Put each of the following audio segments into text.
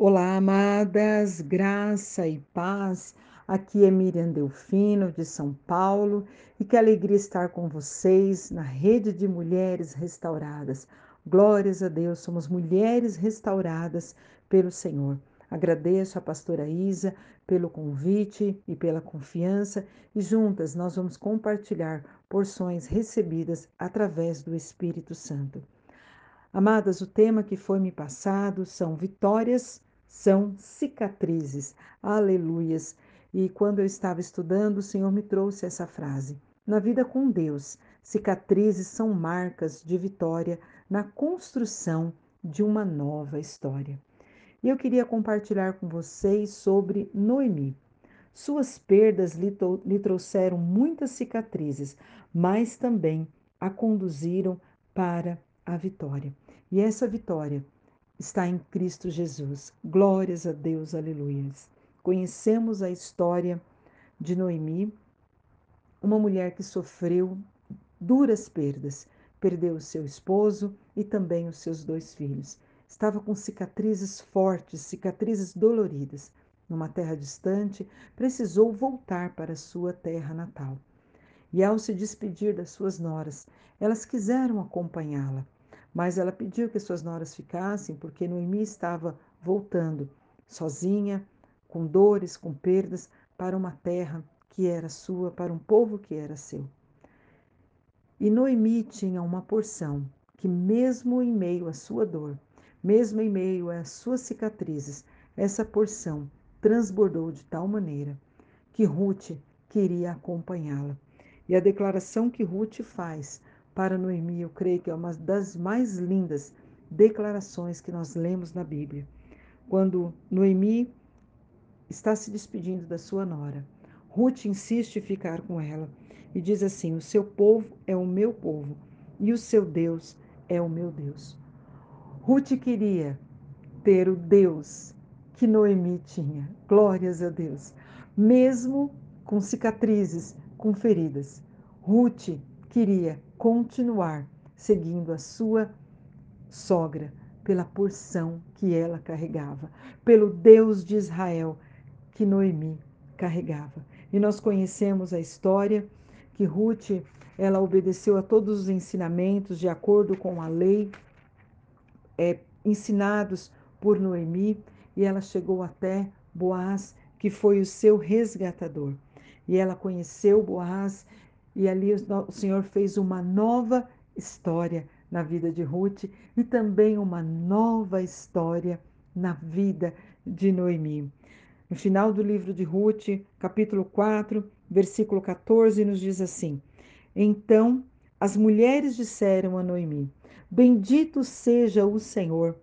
Olá, amadas, graça e paz. Aqui é Miriam Delfino, de São Paulo, e que alegria estar com vocês na rede de mulheres restauradas. Glórias a Deus, somos mulheres restauradas pelo Senhor. Agradeço a pastora Isa pelo convite e pela confiança, e juntas nós vamos compartilhar porções recebidas através do Espírito Santo. Amadas, o tema que foi me passado são vitórias são cicatrizes. Aleluias. E quando eu estava estudando, o Senhor me trouxe essa frase. Na vida com Deus, cicatrizes são marcas de vitória na construção de uma nova história. E eu queria compartilhar com vocês sobre Noemi. Suas perdas lhe, lhe trouxeram muitas cicatrizes, mas também a conduziram para a vitória. E essa vitória está em Cristo Jesus. Glórias a Deus, aleluias. Conhecemos a história de Noemi, uma mulher que sofreu duras perdas. Perdeu o seu esposo e também os seus dois filhos. Estava com cicatrizes fortes, cicatrizes doloridas. Numa terra distante, precisou voltar para sua terra natal. E ao se despedir das suas noras, elas quiseram acompanhá-la, mas ela pediu que suas noras ficassem porque Noemi estava voltando, sozinha, com dores, com perdas, para uma terra que era sua, para um povo que era seu. E Noemi tinha uma porção que, mesmo em meio à sua dor, mesmo em meio às suas cicatrizes, essa porção transbordou de tal maneira que Ruth queria acompanhá-la. E a declaração que Ruth faz para Noemi, eu creio que é uma das mais lindas declarações que nós lemos na Bíblia. Quando Noemi está se despedindo da sua nora, Ruth insiste em ficar com ela e diz assim: O seu povo é o meu povo e o seu Deus é o meu Deus. Ruth queria ter o Deus que Noemi tinha. Glórias a Deus. Mesmo com cicatrizes, com feridas. Ruth queria continuar seguindo a sua sogra pela porção que ela carregava, pelo Deus de Israel que Noemi carregava. E nós conhecemos a história que Ruth, ela obedeceu a todos os ensinamentos de acordo com a lei é, ensinados por Noemi e ela chegou até Boaz, que foi o seu resgatador. E ela conheceu Boaz e ali o Senhor fez uma nova história na vida de Ruth e também uma nova história na vida de Noemi. No final do livro de Ruth, capítulo 4, versículo 14, nos diz assim: Então as mulheres disseram a Noemi: Bendito seja o Senhor,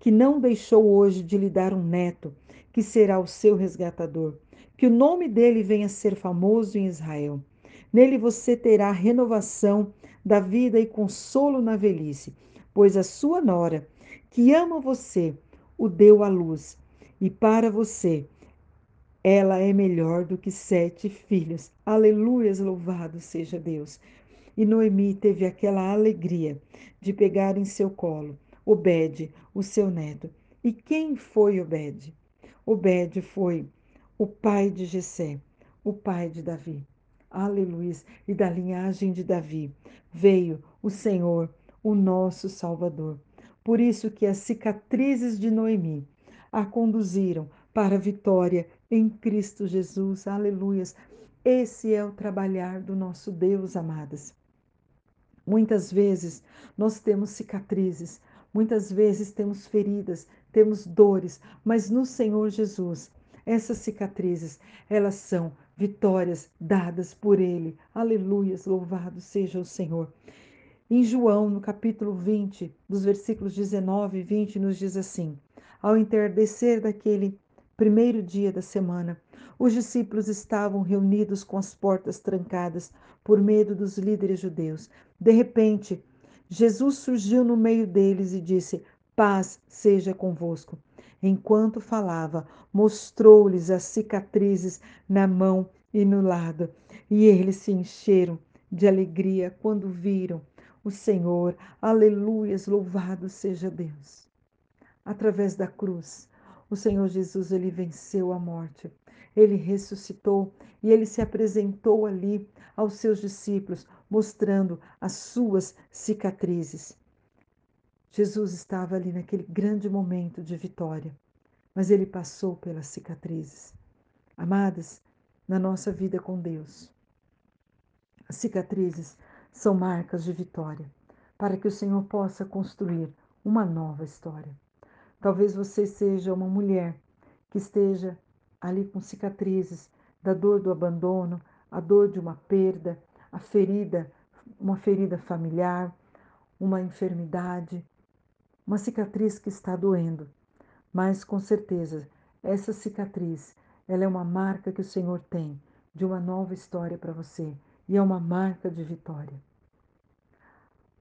que não deixou hoje de lhe dar um neto, que será o seu resgatador, que o nome dele venha a ser famoso em Israel. Nele você terá renovação da vida e consolo na velhice, pois a sua nora, que ama você, o deu à luz, e para você ela é melhor do que sete filhos. Aleluias, louvado seja Deus. E Noemi teve aquela alegria de pegar em seu colo Obed, o seu neto. E quem foi Obed? Obed foi o pai de Jessé, o pai de Davi. Aleluia. E da linhagem de Davi veio o Senhor, o nosso Salvador. Por isso que as cicatrizes de Noemi a conduziram para a vitória em Cristo Jesus. Aleluias. Esse é o trabalhar do nosso Deus, amadas. Muitas vezes nós temos cicatrizes, muitas vezes temos feridas, temos dores, mas no Senhor Jesus, essas cicatrizes, elas são vitórias dadas por Ele. Aleluias, louvado seja o Senhor. Em João, no capítulo 20, dos versículos 19 e 20, nos diz assim: Ao entardecer daquele primeiro dia da semana, os discípulos estavam reunidos com as portas trancadas por medo dos líderes judeus. De repente, Jesus surgiu no meio deles e disse: Paz seja convosco. Enquanto falava, mostrou-lhes as cicatrizes na mão e no lado, e eles se encheram de alegria quando viram o Senhor. Aleluias, louvado seja Deus. Através da cruz, O Senhor Jesus, ele venceu a morte. Ele ressuscitou e ele se apresentou ali aos seus discípulos, mostrando as suas cicatrizes. Jesus estava ali naquele grande momento de vitória, mas ele passou pelas cicatrizes. Amadas, na nossa vida com Deus, as cicatrizes são marcas de vitória, para que o Senhor possa construir uma nova história. Talvez você seja uma mulher que esteja ali com cicatrizes da dor do abandono, a dor de uma perda, a ferida, uma ferida familiar, uma enfermidade, uma cicatriz que está doendo. Mas com certeza, essa cicatriz, ela é uma marca que o Senhor tem de uma nova história para você e é uma marca de vitória.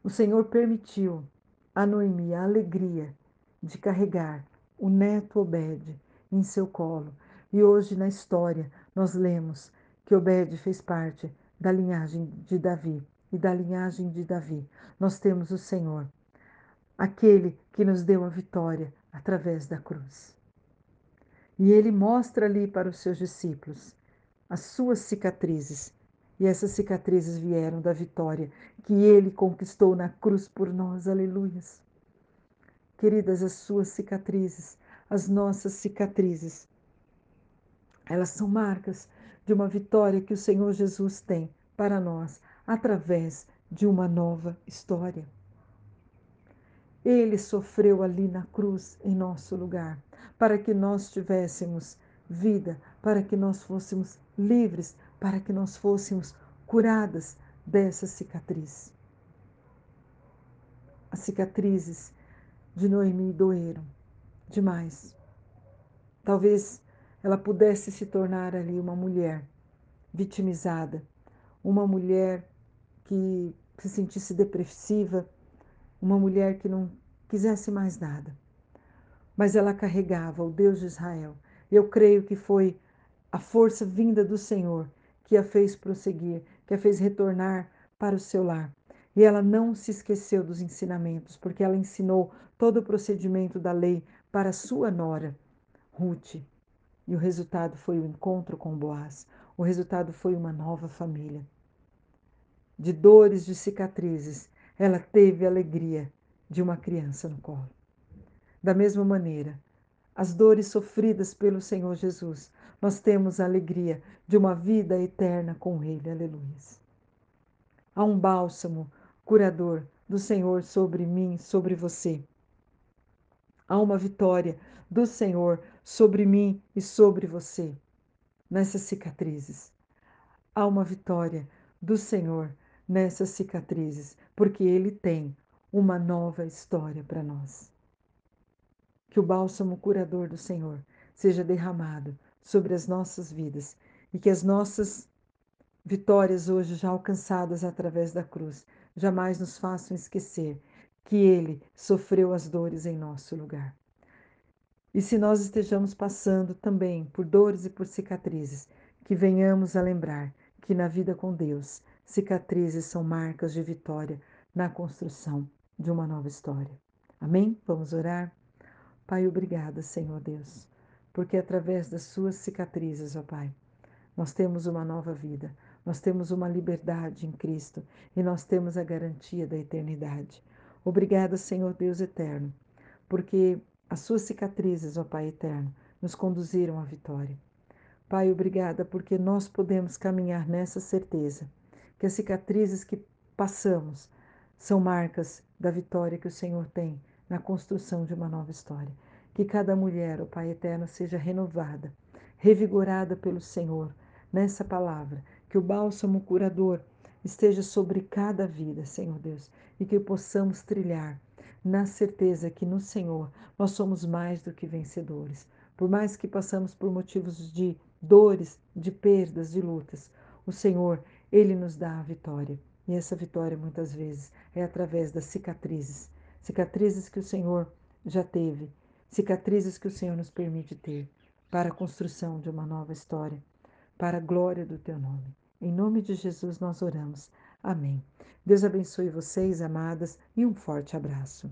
O Senhor permitiu a Noemi a alegria de carregar o neto Obed em seu colo. E hoje na história nós lemos que Obed fez parte da linhagem de Davi. E da linhagem de Davi nós temos o Senhor, aquele que nos deu a vitória através da cruz. E ele mostra ali para os seus discípulos as suas cicatrizes. E essas cicatrizes vieram da vitória que ele conquistou na cruz por nós. Aleluias. Queridas, as suas cicatrizes, as nossas cicatrizes, elas são marcas de uma vitória que o Senhor Jesus tem para nós através de uma nova história. Ele sofreu ali na cruz em nosso lugar, para que nós tivéssemos vida, para que nós fôssemos livres, para que nós fôssemos curadas dessa cicatriz. As cicatrizes de Noemi doeram demais. Talvez ela pudesse se tornar ali uma mulher vitimizada, uma mulher que se sentisse depressiva, uma mulher que não quisesse mais nada. Mas ela carregava o Deus de Israel. Eu creio que foi a força vinda do Senhor que a fez prosseguir, que a fez retornar para o seu lar. E ela não se esqueceu dos ensinamentos, porque ela ensinou todo o procedimento da lei para sua nora, Ruth. E o resultado foi o encontro com Boaz. O resultado foi uma nova família. De dores, de cicatrizes, ela teve a alegria de uma criança no colo. Da mesma maneira, as dores sofridas pelo Senhor Jesus, nós temos a alegria de uma vida eterna com Ele. Aleluia. Há um bálsamo curador do Senhor sobre mim, sobre você. Há uma vitória do Senhor sobre mim e sobre você nessas cicatrizes. Há uma vitória do Senhor nessas cicatrizes, porque Ele tem uma nova história para nós. Que o bálsamo curador do Senhor seja derramado sobre as nossas vidas e que as nossas vitórias hoje já alcançadas através da cruz jamais nos façam esquecer que Ele sofreu as dores em nosso lugar. E se nós estejamos passando também por dores e por cicatrizes, que venhamos a lembrar que na vida com Deus, cicatrizes são marcas de vitória na construção de uma nova história. Amém? Vamos orar? Pai, obrigada, Senhor Deus, porque através das suas cicatrizes, ó Pai, nós temos uma nova vida, nós temos uma liberdade em Cristo e nós temos a garantia da eternidade. Obrigada, Senhor Deus eterno, porque as suas cicatrizes, ó Pai eterno, nos conduziram à vitória. Pai, obrigada porque nós podemos caminhar nessa certeza que as cicatrizes que passamos são marcas da vitória que o Senhor tem na construção de uma nova história. Que cada mulher, ó Pai eterno, seja renovada, revigorada pelo Senhor nessa palavra, que o bálsamo curador esteja sobre cada vida, Senhor Deus, e que possamos trilhar na certeza que no Senhor nós somos mais do que vencedores. Por mais que passamos por motivos de dores, de perdas, de lutas, o Senhor, Ele nos dá a vitória. E essa vitória muitas vezes é através das cicatrizes. Cicatrizes que o Senhor já teve, cicatrizes que o Senhor nos permite ter para a construção de uma nova história para a glória do teu nome. Em nome de Jesus nós oramos. Amém. Deus abençoe vocês, amadas, e um forte abraço.